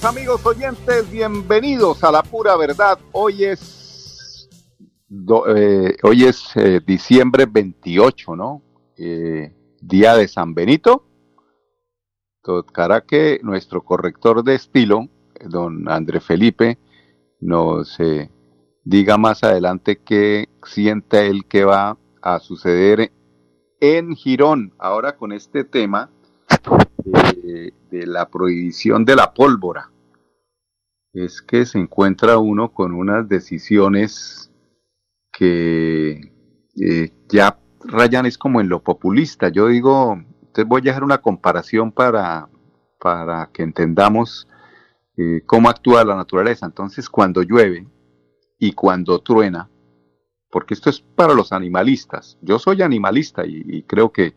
Amigos oyentes, bienvenidos a la pura verdad. Hoy es, eh, hoy es eh, diciembre 28, ¿no? Eh, día de San Benito. Tocará que nuestro corrector de estilo, don André Felipe, nos diga más adelante qué siente él que va a suceder en Girón ahora con este tema de, la prohibición de la pólvora es que se encuentra uno con unas decisiones que eh, ya rayan es como en lo populista. Yo digo, te voy a hacer una comparación para, para que entendamos eh, cómo actúa la naturaleza. Entonces, cuando llueve y cuando truena, porque esto es para los animalistas. Yo soy animalista y, y creo que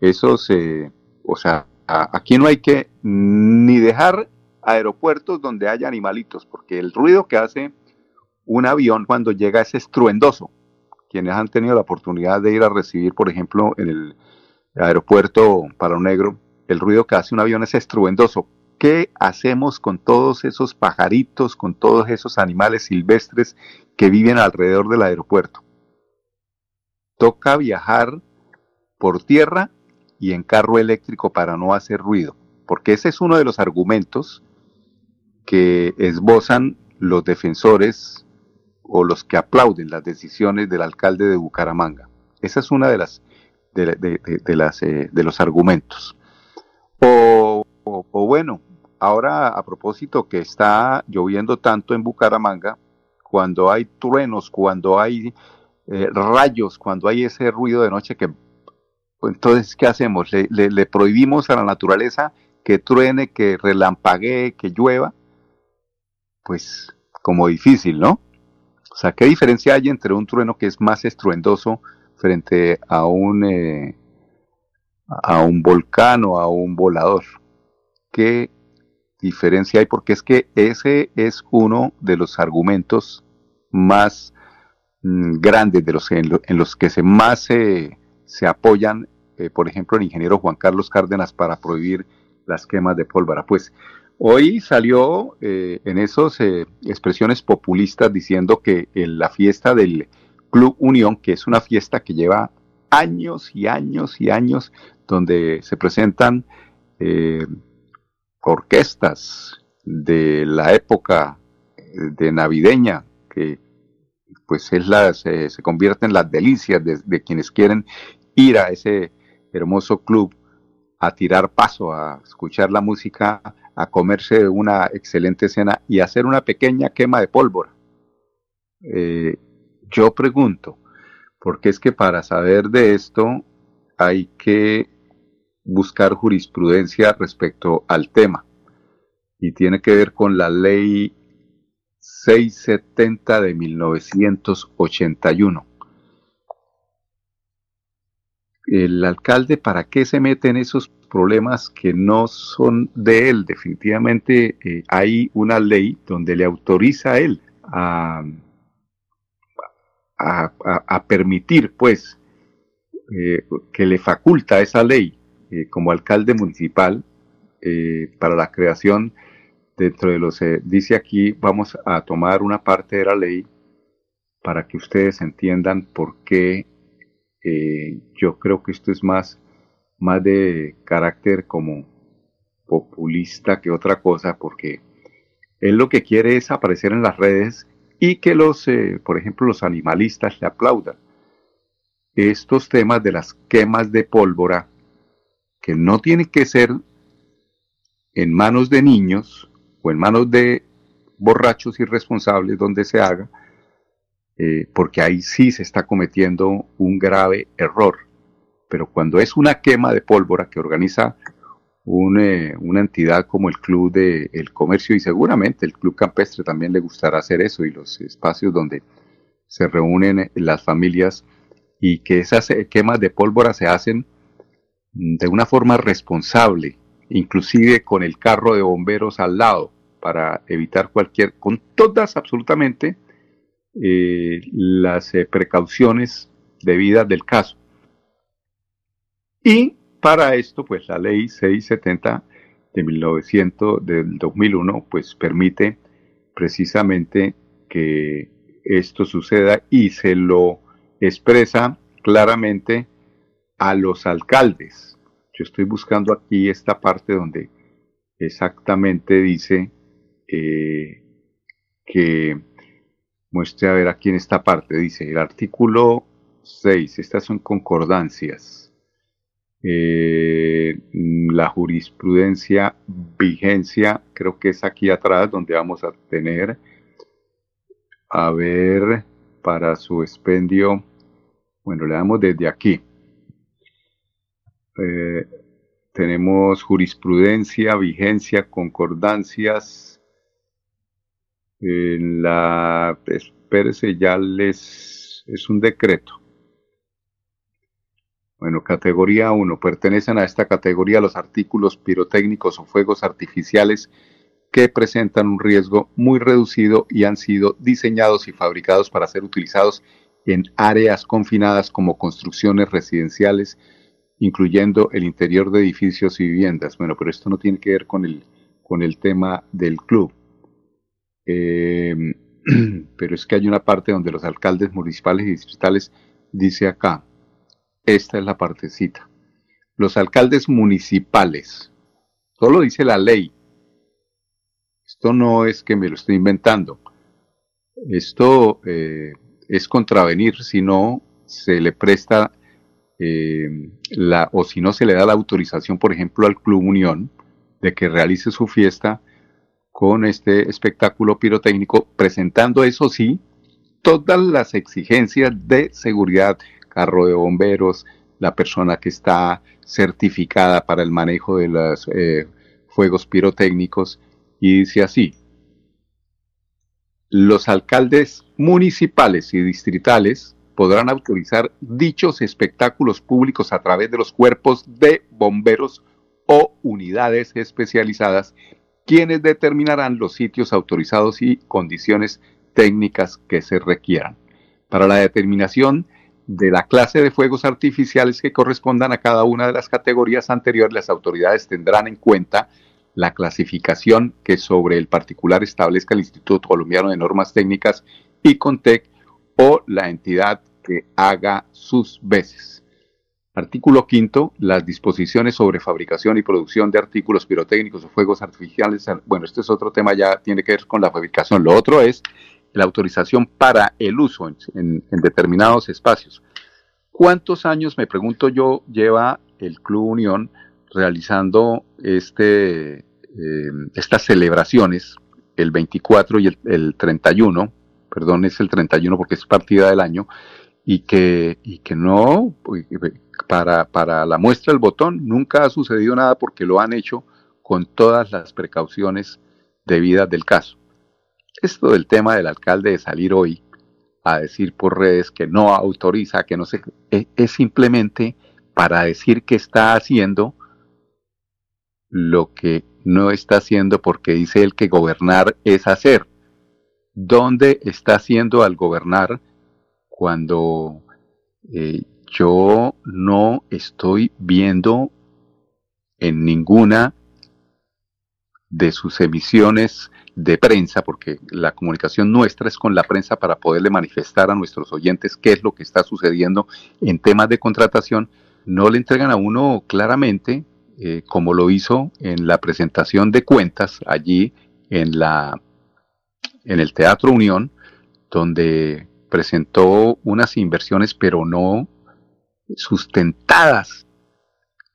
eso se, o sea, aquí no hay que ni dejar aeropuertos donde haya animalitos, porque el ruido que hace un avión cuando llega es estruendoso. Quienes han tenido la oportunidad de ir a recibir, por ejemplo, en el aeropuerto Palo Negro, el ruido que hace un avión es estruendoso. ¿Qué hacemos con todos esos pajaritos, con todos esos animales silvestres que viven alrededor del aeropuerto? Toca viajar por tierra y en carro eléctrico para no hacer ruido, porque ese es uno de los argumentos que esbozan los defensores o los que aplauden las decisiones del alcalde de Bucaramanga. Esa es una de las de, las eh, de los argumentos. O, bueno, ahora a propósito que está lloviendo tanto en Bucaramanga, cuando hay truenos, cuando hay eh, rayos, cuando hay ese ruido de noche que entonces, ¿qué hacemos? ¿Le, prohibimos a la naturaleza que truene, que relampaguee, que llueva? Pues como difícil, ¿no? O sea, ¿qué diferencia hay entre un trueno que es más estruendoso frente a un, eh, a un volcán o a un volador? ¿Qué diferencia hay? Porque es que ese es uno de los argumentos más mm, grandes, de los en, los que se más se apoyan eh, por ejemplo, el ingeniero Juan Carlos Cárdenas para prohibir las quemas de pólvora. Pues hoy salió eh, en esas eh, expresiones populistas diciendo que en la fiesta del Club Unión, que es una fiesta que lleva años y años y años, donde se presentan orquestas de la época de navideña, que pues es las, se convierte en las delicias de, quienes quieren ir a ese hermoso club a tirar paso, a escuchar la música, a comerse una excelente cena y hacer una pequeña quema de pólvora. Eh, yo pregunto, porque es que para saber de esto hay que buscar jurisprudencia respecto al tema y tiene que ver con la ley 670 de 1981 el alcalde para qué se mete en esos problemas que no son de él. Definitivamente eh, hay una ley donde le autoriza a él a, permitir, pues, eh, que le faculta esa ley eh, como alcalde municipal para la creación dentro de los... dice aquí, vamos a tomar una parte de la ley para que ustedes entiendan por qué eh, yo creo que esto es más, más de carácter como populista que otra cosa, porque él lo que quiere es aparecer en las redes y que los, eh, por ejemplo, los animalistas le aplaudan. Estos temas de las quemas de pólvora, que no tienen que ser en manos de niños o en manos de borrachos irresponsables donde se haga, eh, porque ahí sí se está cometiendo un grave error. Pero cuando es una quema de pólvora que organiza una entidad como el Club de el Comercio y seguramente el Club Campestre también le gustará hacer eso y los espacios donde se reúnen las familias y que esas quemas de pólvora se hacen de una forma responsable, inclusive con el carro de bomberos al lado para evitar cualquier, con todas absolutamente eh, las eh, precauciones debidas del caso. Y para esto, pues la ley 670 de 1900, del 2001, pues permite precisamente que esto suceda y se lo expresa claramente a los alcaldes. Yo estoy buscando aquí esta parte donde exactamente dice eh, que muestre a ver aquí en esta parte, dice el artículo 6, estas son concordancias eh, la jurisprudencia vigencia, creo que es aquí atrás donde vamos a tener, a ver, para su expendio, bueno, le damos desde aquí. Eh, tenemos jurisprudencia, vigencia, concordancias. En la, espérese, ya les, es un decreto. Bueno, categoría 1. Pertenecen a esta categoría los artículos pirotécnicos o fuegos artificiales que presentan un riesgo muy reducido y han sido diseñados y fabricados para ser utilizados en áreas confinadas como construcciones residenciales, incluyendo el interior de edificios y viviendas. Bueno, pero esto no tiene que ver con el, con el tema del club. Eh, pero es que hay una parte donde los alcaldes municipales y distritales dice acá, esta es la partecita. Los alcaldes municipales, solo dice la ley. Esto no es que me lo estoy inventando. Esto eh, es contravenir si no se le presta eh, la, o si no se le da la autorización, por ejemplo, al Club Unión de que realice su fiesta con este espectáculo pirotécnico, presentando eso sí todas las exigencias de seguridad carro de bomberos, la persona que está certificada para el manejo de los eh, fuegos pirotécnicos, y dice así, los alcaldes municipales y distritales podrán autorizar dichos espectáculos públicos a través de los cuerpos de bomberos o unidades especializadas, quienes determinarán los sitios autorizados y condiciones técnicas que se requieran. Para la determinación de la clase de fuegos artificiales que correspondan a cada una de las categorías anteriores, las autoridades tendrán en cuenta la clasificación que sobre el particular establezca el Instituto Colombiano de Normas Técnicas y CONTEC o la entidad que haga sus veces. Artículo quinto, las disposiciones sobre fabricación y producción de artículos pirotécnicos o fuegos artificiales. Bueno, este es otro tema, ya tiene que ver con la fabricación. Lo otro es la autorización para el uso en, determinados espacios. ¿Cuántos años, me pregunto yo, lleva el Club Unión realizando este, eh, estas celebraciones, el 24 y el, 31, perdón, es el 31 porque es partida del año, y que, y que no, para, para la muestra del botón, nunca ha sucedido nada porque lo han hecho con todas las precauciones debidas del caso. Esto del tema del alcalde de salir hoy a decir por redes que no autoriza, que no se... Es, es simplemente para decir que está haciendo lo que no está haciendo porque dice él que gobernar es hacer. ¿Dónde está haciendo al gobernar cuando eh, yo no estoy viendo en ninguna de sus emisiones de prensa, porque la comunicación nuestra es con la prensa para poderle manifestar a nuestros oyentes qué es lo que está sucediendo en temas de contratación, no le entregan a uno claramente, eh, como lo hizo en la presentación de cuentas allí en, la, en el Teatro Unión, donde presentó unas inversiones, pero no sustentadas.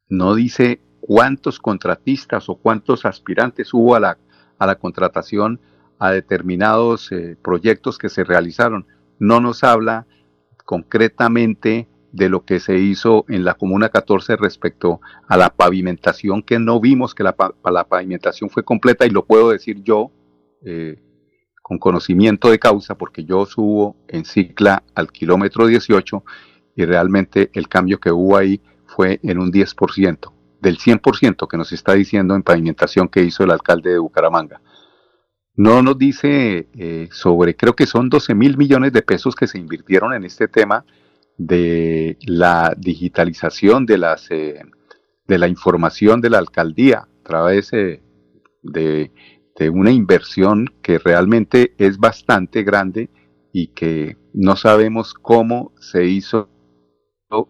No dice cuántos contratistas o cuántos aspirantes hubo a la a la contratación a determinados eh, proyectos que se realizaron. No nos habla concretamente de lo que se hizo en la Comuna 14 respecto a la pavimentación, que no vimos que la, la pavimentación fue completa y lo puedo decir yo eh, con conocimiento de causa, porque yo subo en cicla al kilómetro 18 y realmente el cambio que hubo ahí fue en un 10% del 100% que nos está diciendo en pavimentación que hizo el alcalde de Bucaramanga. No nos dice eh, sobre, creo que son 12 mil millones de pesos que se invirtieron en este tema de la digitalización de, las, eh, de la información de la alcaldía a través eh, de, de una inversión que realmente es bastante grande y que no sabemos cómo se hizo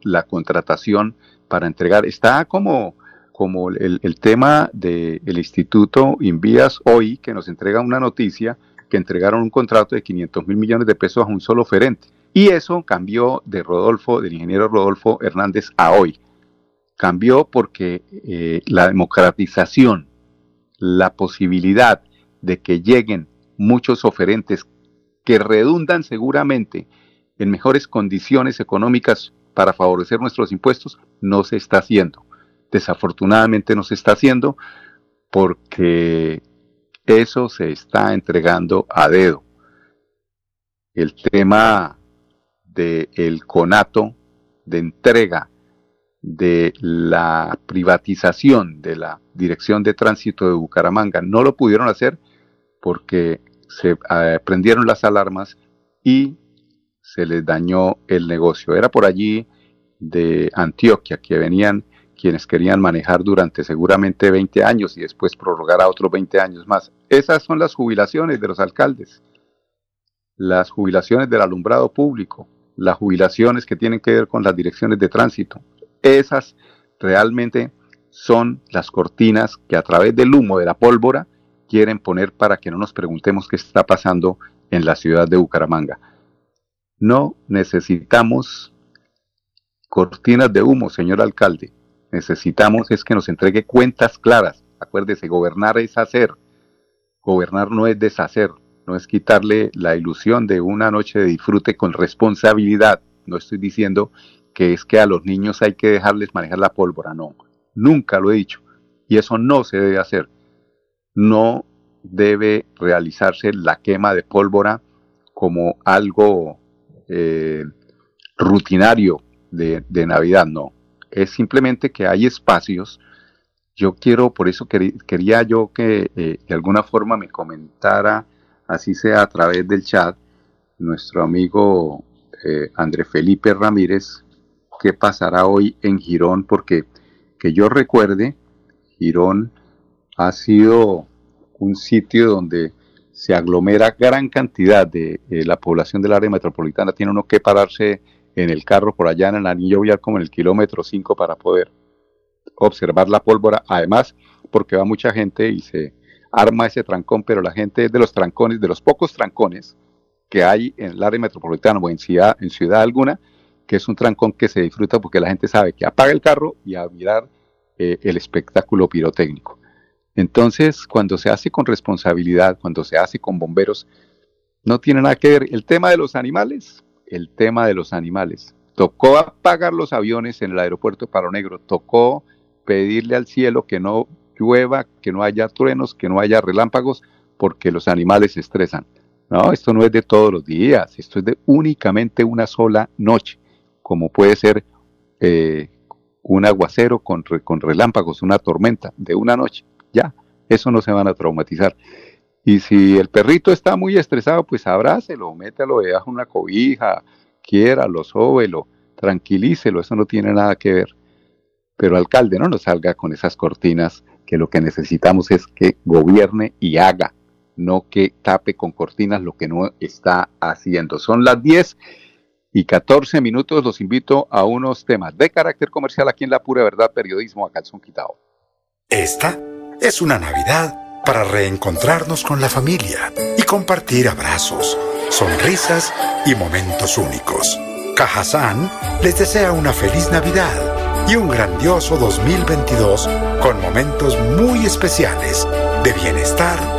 la contratación para entregar. Está como, como el, tema del instituto Invías hoy, que nos entrega una noticia que entregaron un contrato de 500 mil millones de pesos a un solo oferente. Y eso cambió de Rodolfo, del ingeniero Rodolfo Hernández a hoy. Cambió porque eh, la democratización, la posibilidad de que lleguen muchos oferentes que redundan seguramente en mejores condiciones económicas para favorecer nuestros impuestos, no se está haciendo. Desafortunadamente no se está haciendo porque eso se está entregando a dedo. El tema del conato de entrega de la privatización de la Dirección de Tránsito de Bucaramanga. No lo pudieron hacer porque se eh, prendieron las alarmas y se les dañó el negocio. Era por allí de Antioquia que venían quienes querían manejar durante seguramente 20 años y después prorrogar a otros 20 años más. Esas son las jubilaciones de los alcaldes, las jubilaciones del alumbrado público, las jubilaciones que tienen que ver con las direcciones de tránsito. Esas realmente son las cortinas que a través del humo de la pólvora quieren poner para que no nos preguntemos qué está pasando en la ciudad de Bucaramanga. No necesitamos cortinas de humo, señor alcalde. Necesitamos es que nos entregue cuentas claras. Acuérdese, gobernar es hacer. Gobernar no es deshacer no es quitarle la ilusión de una noche de disfrute con responsabilidad. No estoy diciendo que es que a los niños hay que dejarles manejar la pólvora, no, nunca lo he dicho. Y eso no se debe hacer. No debe realizarse la quema de pólvora como algo eh, rutinario de, Navidad, no. Es simplemente que hay espacios. Yo quiero, por eso quería yo que eh, de alguna forma me comentara así sea a través del chat, nuestro amigo eh, André Felipe Ramírez, qué pasará hoy en Girón, porque que yo recuerde, Girón ha sido un sitio donde se aglomera gran cantidad de eh, la población del área metropolitana. Tiene uno que pararse en el carro por allá en el anillo vial como en el kilómetro 5 para poder observar la pólvora. Además, porque va mucha gente y se arma ese trancón, pero la gente de los trancones, de los pocos trancones que hay en el área metropolitana o en ciudad, en ciudad alguna, que es un trancón que se disfruta porque la gente sabe que apaga el carro y a mirar eh, el espectáculo pirotécnico. Entonces, cuando se hace con responsabilidad, cuando se hace con bomberos, no tiene nada que ver. El tema de los animales, el tema de los animales. Tocó apagar los aviones en el aeropuerto de Paro Negro, tocó pedirle al cielo que no llueva, que no haya truenos, que no haya relámpagos, porque los animales se estresan. No, esto no es de todos los días, esto es de únicamente una sola noche, como puede ser eh, un aguacero con, con relámpagos, una tormenta de una noche. Ya, eso no se van a traumatizar. Y si el perrito está muy estresado, pues abrácelo, métalo debajo una cobija, quiéralo, sóbelo, tranquilícelo, eso no tiene nada que ver. Pero alcalde, no nos salga con esas cortinas que lo que necesitamos es que gobierne y haga, no que tape con cortinas lo que no está haciendo. Son las 10 y 14 minutos. Los invito a unos temas de carácter comercial aquí en La Pura Verdad Periodismo a Calzón Quitado. Esta es una Navidad para reencontrarnos con la familia y compartir abrazos, sonrisas y momentos únicos. Cajazán les desea una feliz Navidad y un grandioso 2022 con momentos muy especiales de bienestar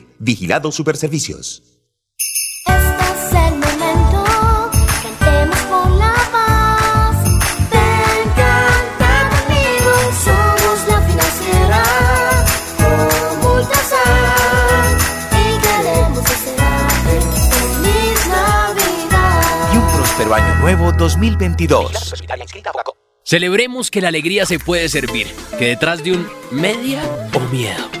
Vigilado Superservicios. Este es el momento. Cantemos por la paz. Ven, canta conmigo. Somos la financiera. Como Ultrasan. Y queremos desearte feliz Navidad. Y un próspero año nuevo 2022. Celebremos que la alegría se puede servir, que detrás de un media o miedo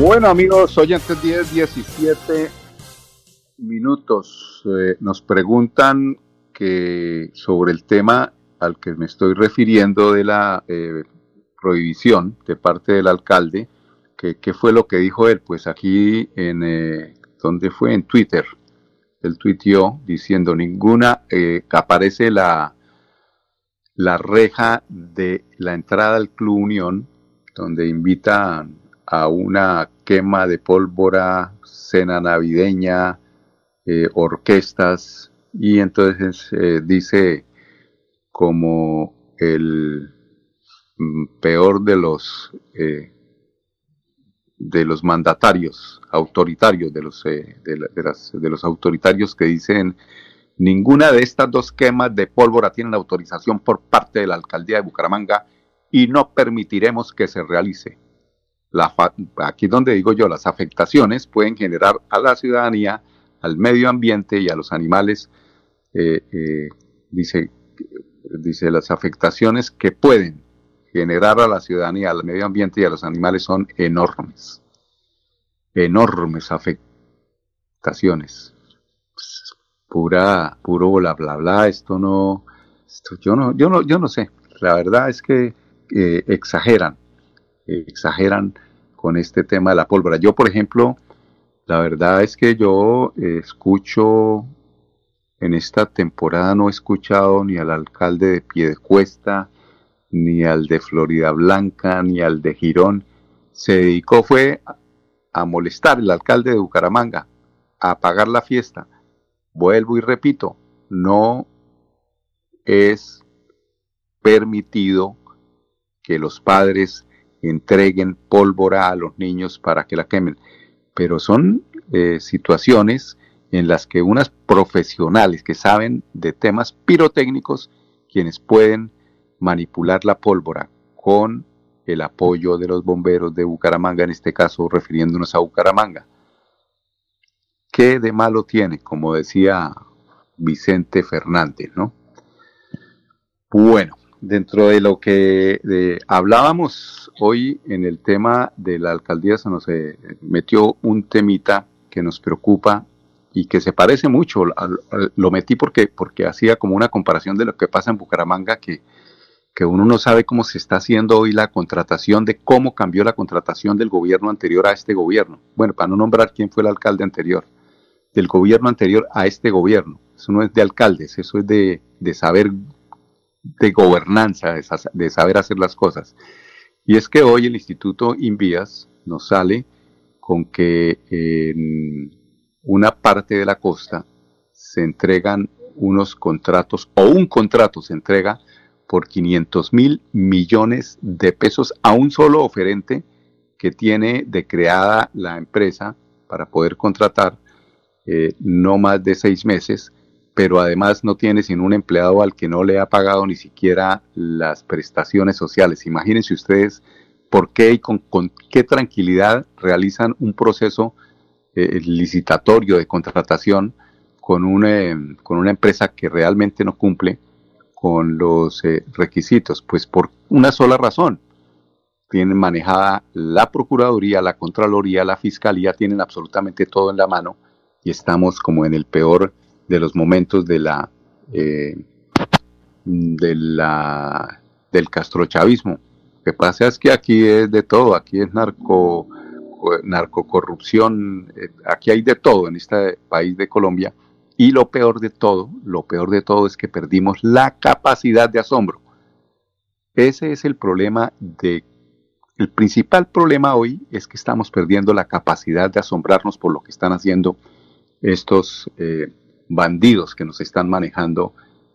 Bueno, amigos, oyentes 10, 17 minutos. Eh, nos preguntan que sobre el tema al que me estoy refiriendo de la eh, prohibición de parte del alcalde, que qué fue lo que dijo él. Pues aquí en, eh, ¿dónde fue? En Twitter. Él tuiteó diciendo ninguna, eh, aparece la, la reja de la entrada al Club Unión, donde invitan a una quema de pólvora, cena navideña, eh, orquestas, y entonces eh, dice como el mm, peor de los eh, de los mandatarios autoritarios de los de, la- de las- de los autoritarios que dicen ninguna de estas dos quemas de pólvora tienen autorización por parte de la alcaldía de Bucaramanga y no permitiremos que se realice la aquí donde digo yo, las afectaciones pueden generar a la ciudadanía, al medio ambiente y a los animales, eh, eh, dice, dice, las afectaciones que pueden generar a la ciudadanía, al medio ambiente y a los animales son enormes, enormes afectaciones. Pues, pura, puro bla bla bla, esto no, esto yo no, yo no, yo no sé. La verdad es que eh, exageran exageran con este tema de la pólvora. Yo, por ejemplo, la verdad es que yo eh, escucho en esta temporada no he escuchado ni al alcalde de Piedecuesta, ni al de Florida Blanca, ni al de Girón. Se dedicó fue a- molestar el alcalde de Bucaramanga, a apagar la fiesta. Vuelvo y repito, no es permitido que los padres entreguen pólvora a los niños para que la quemen. Pero son eh, situaciones en las que unas profesionales que saben de temas pirotécnicos, quienes pueden manipular la pólvora con el apoyo de los bomberos de Bucaramanga, en este caso refiriéndonos a Bucaramanga. ¿Qué de malo tiene? Como decía Vicente Fernández, ¿no? Bueno, dentro de lo que hablábamos hoy en el tema de la alcaldía, se nos eh, metió un temita que nos preocupa y que se parece mucho. lo metí porque, porque hacía como una comparación de lo que pasa en Bucaramanga, que que uno no sabe cómo se está haciendo hoy la contratación, de cómo cambió la contratación del gobierno anterior a este gobierno. Bueno, para no nombrar quién fue el alcalde anterior, del gobierno anterior a este gobierno. Eso no es de alcaldes, eso es de, de saber, de gobernanza, de, sa- de saber hacer las cosas. Y es que hoy el Instituto Invías nos sale con que en una parte de la costa se entregan unos contratos, o un contrato se entrega por 500 mil millones de pesos a un solo oferente que tiene de creada la empresa para poder contratar eh, no más de seis meses, pero además no tiene sino un empleado al que no le ha pagado ni siquiera las prestaciones sociales. Imagínense ustedes por qué y con, con qué tranquilidad realizan un proceso eh, licitatorio de contratación con, un, eh, con una empresa que realmente no cumple con los eh, requisitos, pues por una sola razón. Tienen manejada la Procuraduría, la Contraloría, la Fiscalía, tienen absolutamente todo en la mano y estamos como en el peor de los momentos de la, eh, de la del castrochavismo. Lo que pasa es que aquí es de todo, aquí es narco, narcocorrupción, eh, aquí hay de todo en este país de Colombia. Y lo peor de todo, lo peor de todo es que perdimos la capacidad de asombro. Ese es el problema de el principal problema hoy es que estamos perdiendo la capacidad de asombrarnos por lo que están haciendo estos eh, bandidos que nos están manejando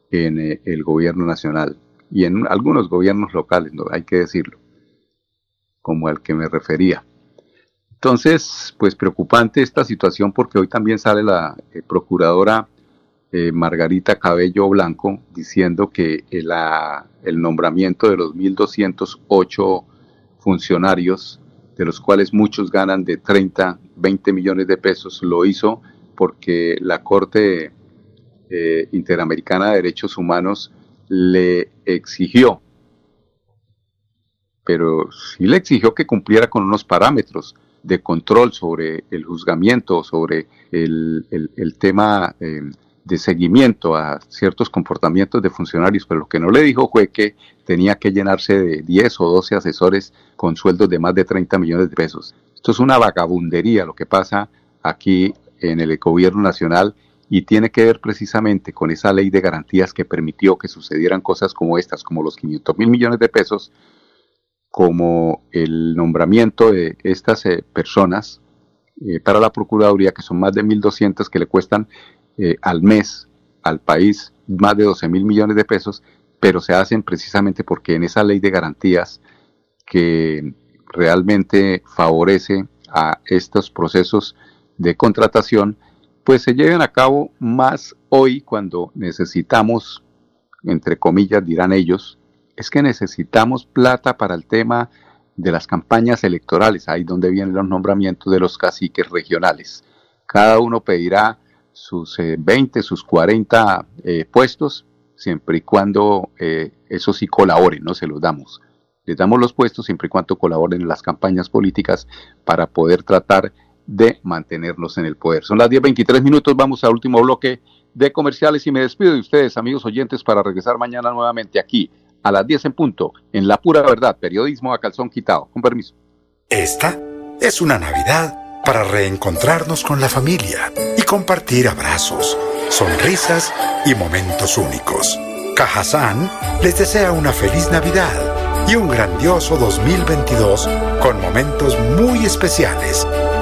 en eh, el gobierno nacional y en algunos gobiernos locales, ¿no? hay que decirlo, como al que me refería. Entonces, pues preocupante esta situación porque hoy también sale la eh, procuradora eh, Margarita Cabello Blanco diciendo que el, nombramiento de los 1.208 funcionarios, de los cuales muchos ganan de 30, 20 millones de pesos, lo hizo porque la Corte eh, Interamericana de Derechos Humanos le exigió, pero sí le exigió que cumpliera con unos parámetros de control sobre el juzgamiento, sobre el, el- tema eh, de seguimiento a ciertos comportamientos de funcionarios, pero lo que no le dijo fue que tenía que llenarse de 10 o 12 asesores con sueldos de más de 30 millones de pesos. Esto es una vagabundería lo que pasa aquí en el gobierno nacional y tiene que ver precisamente con esa ley de garantías que permitió que sucedieran cosas como estas, como los 500 mil millones de pesos, como el nombramiento de estas eh, personas eh, para la Procuraduría, que son más de 1.200 que le cuestan eh, al mes al país más de 12 mil millones de pesos, pero se hacen precisamente porque en esa ley de garantías que realmente favorece a estos procesos de contratación, pues se lleven a cabo más hoy cuando necesitamos, entre comillas dirán ellos, es que necesitamos plata para el tema de las campañas electorales, ahí donde vienen los nombramientos de los caciques regionales. Cada uno pedirá sus eh, 20, sus 40 eh, puestos, siempre y cuando eh, eso sí colaboren, no se los damos. Les damos los puestos siempre y cuando colaboren en las campañas políticas para poder tratar de mantenernos en el poder. Son las 10.23 minutos, vamos al último bloque de comerciales y me despido de ustedes, amigos oyentes, para regresar mañana nuevamente aquí a las 10 en punto, en La Pura Verdad, periodismo a calzón quitado. Con permiso. Esta es una Navidad para reencontrarnos con la familia y compartir abrazos, sonrisas y momentos únicos. Cajazán les desea una feliz Navidad y un grandioso 2022 con momentos muy especiales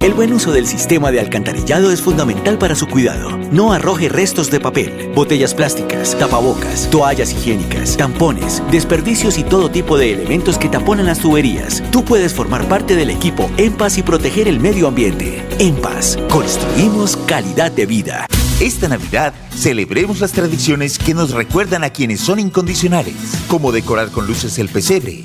El buen uso del sistema de alcantarillado es fundamental para su cuidado. No arroje restos de papel, botellas plásticas, tapabocas, toallas higiénicas, tampones, desperdicios y todo tipo de elementos que taponan las tuberías. Tú puedes formar parte del equipo En Paz y proteger el medio ambiente. En Paz, construimos calidad de vida. Esta Navidad celebremos las tradiciones que nos recuerdan a quienes son incondicionales, como decorar con luces el pesebre,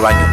Un próspero año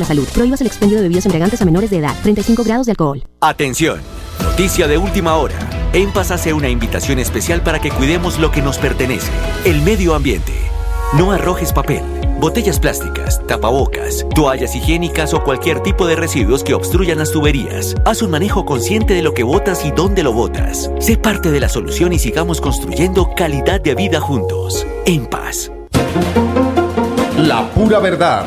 la salud. Prohíbas el expendio de bebidas embriagantes a menores de edad. 35 grados de alcohol. Atención, noticia de última hora. En Paz hace una invitación especial para que cuidemos lo que nos pertenece, el medio ambiente. No arrojes papel, botellas plásticas, tapabocas, toallas higiénicas o cualquier tipo de residuos que obstruyan las tuberías. Haz un manejo consciente de lo que botas y dónde lo botas. Sé parte de la solución y sigamos construyendo calidad de vida juntos. En paz. La pura verdad.